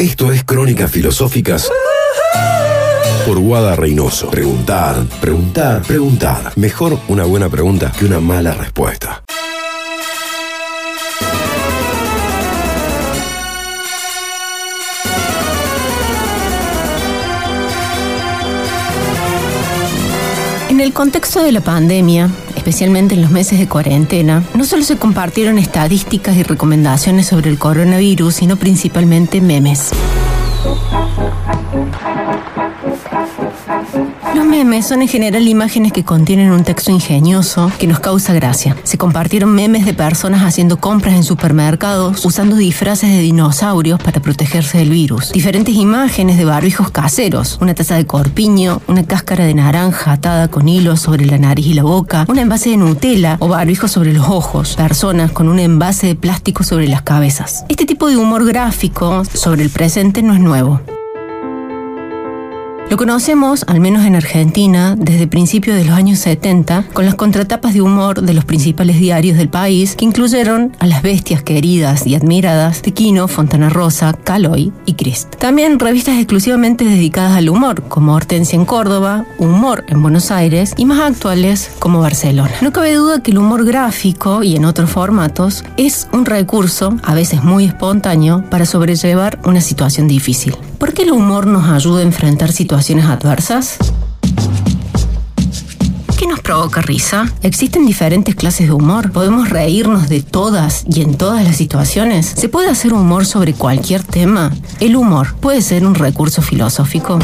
Esto es Crónicas Filosóficas por Guada Reynoso. Preguntar, preguntar, preguntar. Mejor una buena pregunta que una mala respuesta. En el contexto de la pandemia, especialmente en los meses de cuarentena, no solo se compartieron estadísticas y recomendaciones sobre el coronavirus, sino principalmente memes. Memes son en general imágenes que contienen un texto ingenioso que nos causa gracia. Se compartieron memes de personas haciendo compras en supermercados usando disfraces de dinosaurios para protegerse del virus. Diferentes imágenes de barbijos caseros, una taza de corpiño, una cáscara de naranja atada con hilos sobre la nariz y la boca, un envase de Nutella o barbijos sobre los ojos, personas con un envase de plástico sobre las cabezas. Este tipo de humor gráfico sobre el presente no es nuevo. Lo conocemos, al menos en Argentina, desde principios de los años 70, con las contratapas de humor de los principales diarios del país, que incluyeron a las bestias queridas y admiradas de Quino, Fontana Rosa, Caloy y Crist. También revistas exclusivamente dedicadas al humor, como Hortensia en Córdoba, Humor en Buenos Aires y más actuales como Barcelona. No cabe duda que el humor gráfico y en otros formatos es un recurso, a veces muy espontáneo, para sobrellevar una situación difícil. ¿Por qué el humor nos ayuda a enfrentar situaciones adversas? ¿Qué nos provoca risa? ¿Existen diferentes clases de humor? ¿Podemos reírnos de todas y en todas las situaciones? ¿Se puede hacer humor sobre cualquier tema? ¿El humor puede ser un recurso filosófico?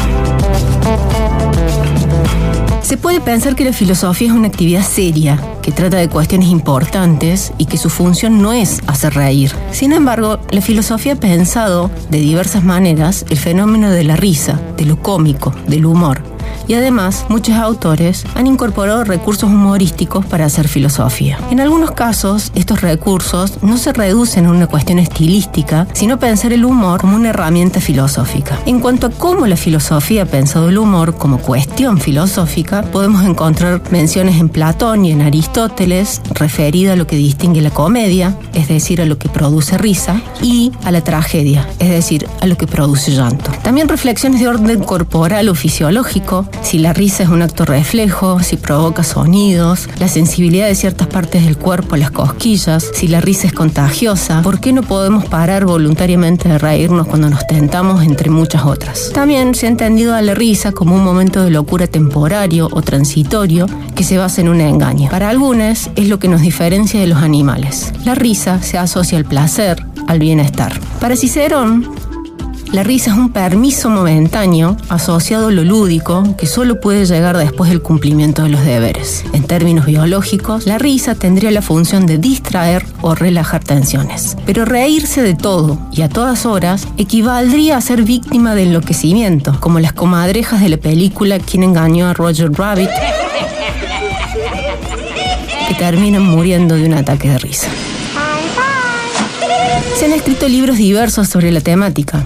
Se puede pensar que la filosofía es una actividad seria, que trata de cuestiones importantes y que su función no es hacer reír. Sin embargo, la filosofía ha pensado de diversas maneras el fenómeno de la risa, de lo cómico, del humor y además muchos autores han incorporado recursos humorísticos para hacer filosofía. En algunos casos, estos recursos no se reducen a una cuestión estilística, sino pensar el humor como una herramienta filosófica. En cuanto a cómo la filosofía ha pensado el humor como cuestión filosófica, podemos encontrar menciones en Platón y en Aristóteles referida a lo que distingue la comedia, es decir, a lo que produce risa, y a la tragedia, es decir, a lo que produce llanto. También reflexiones de orden corporal o fisiológico si la risa es un acto reflejo, si provoca sonidos, la sensibilidad de ciertas partes del cuerpo, las cosquillas, si la risa es contagiosa, ¿por qué no podemos parar voluntariamente de reírnos cuando nos tentamos entre muchas otras? También se ha entendido a la risa como un momento de locura temporario o transitorio que se basa en un engaño. Para algunos es lo que nos diferencia de los animales. La risa se asocia al placer, al bienestar. Para Cicerón, la risa es un permiso momentáneo asociado a lo lúdico que solo puede llegar después del cumplimiento de los deberes. En términos biológicos, la risa tendría la función de distraer o relajar tensiones. Pero reírse de todo y a todas horas equivaldría a ser víctima de enloquecimiento, como las comadrejas de la película Quien engañó a Roger Rabbit, que terminan muriendo de un ataque de risa. Se han escrito libros diversos sobre la temática,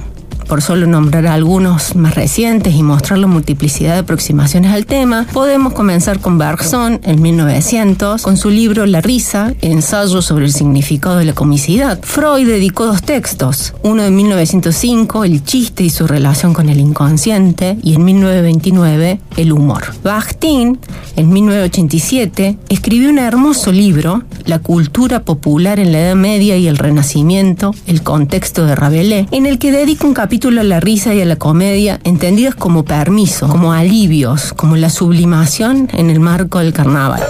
por solo nombrar algunos más recientes y mostrar la multiplicidad de aproximaciones al tema, podemos comenzar con Bergson en 1900, con su libro La risa, ensayo sobre el significado de la comicidad. Freud dedicó dos textos, uno en 1905, El chiste y su relación con el inconsciente, y en 1929, El humor. Bakhtin, en 1987, escribió un hermoso libro, La cultura popular en la Edad Media y el Renacimiento, el contexto de Rabelais, en el que dedica un capítulo a la risa y a la comedia entendidas como permiso, como alivios, como la sublimación en el marco del carnaval.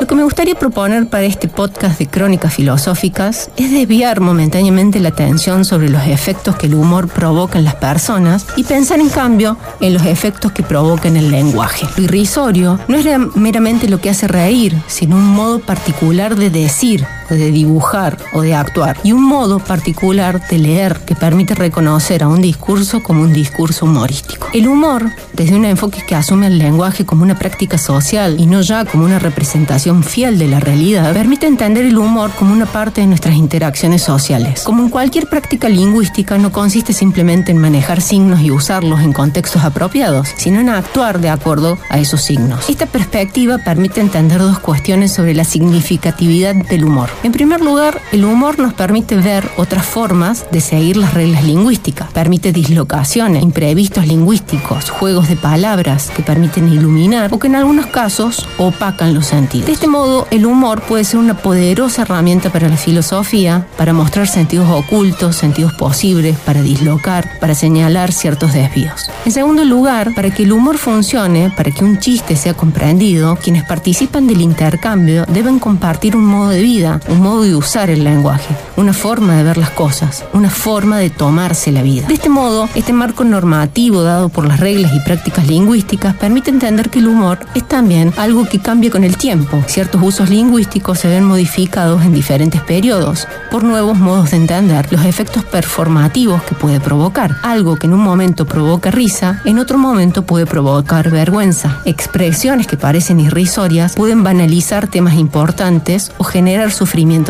Lo que me gustaría proponer para este podcast de crónicas filosóficas es desviar momentáneamente la atención sobre los efectos que el humor provoca en las personas y pensar en cambio en los efectos que provoca en el lenguaje. Lo irrisorio no es meramente lo que hace reír, sino un modo particular de decir, de dibujar o de actuar y un modo particular de leer que permite reconocer a un discurso como un discurso humorístico. El humor, desde un enfoque que asume el lenguaje como una práctica social y no ya como una representación fiel de la realidad, permite entender el humor como una parte de nuestras interacciones sociales. Como en cualquier práctica lingüística, no consiste simplemente en manejar signos y usarlos en contextos apropiados, sino en actuar de acuerdo a esos signos. Esta perspectiva permite entender dos cuestiones sobre la significatividad del humor. En primer lugar, el humor nos permite ver otras formas de seguir las reglas lingüísticas. Permite dislocaciones, imprevistos lingüísticos, juegos de palabras que permiten iluminar o que en algunos casos opacan los sentidos. De este modo, el humor puede ser una poderosa herramienta para la filosofía, para mostrar sentidos ocultos, sentidos posibles, para dislocar, para señalar ciertos desvíos. En segundo lugar, para que el humor funcione, para que un chiste sea comprendido, quienes participan del intercambio deben compartir un modo de vida, un modo de usar el lenguaje, una forma de ver las cosas, una forma de tomarse la vida. De este modo, este marco normativo dado por las reglas y prácticas lingüísticas permite entender que el humor es también algo que cambia con el tiempo. Ciertos usos lingüísticos se ven modificados en diferentes periodos por nuevos modos de entender los efectos performativos que puede provocar. Algo que en un momento provoca risa, en otro momento puede provocar vergüenza. Expresiones que parecen irrisorias pueden banalizar temas importantes o generar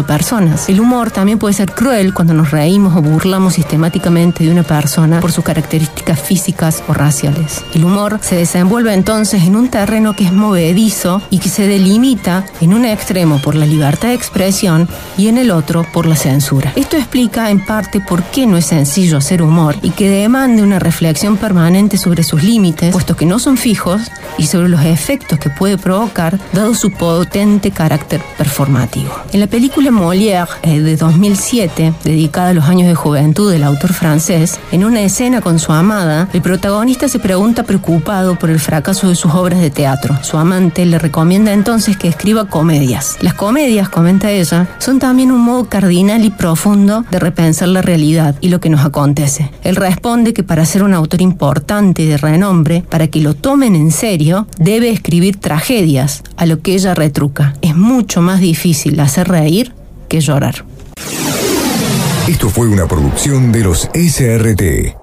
personas. El humor también puede ser cruel cuando nos reímos o burlamos sistemáticamente de una persona por sus características físicas o raciales. El humor se desenvuelve entonces en un terreno que es movedizo y que se delimita en un extremo por la libertad de expresión y en el otro por la censura. Esto explica en parte por qué no es sencillo hacer humor y que demande una reflexión permanente sobre sus límites, puesto que no son fijos, y sobre los efectos que puede provocar dado su potente carácter performativo. En la película Molière eh, de 2007, dedicada a los años de juventud del autor francés, en una escena con su amada, el protagonista se pregunta preocupado por el fracaso de sus obras de teatro. Su amante le recomienda entonces que escriba comedias. Las comedias, comenta ella, son también un modo cardinal y profundo de repensar la realidad y lo que nos acontece. Él responde que para ser un autor importante y de renombre, para que lo tomen en serio, debe escribir tragedias, a lo que ella retruca. Es mucho más difícil hacer reír que llorar. Esto fue una producción de los SRT.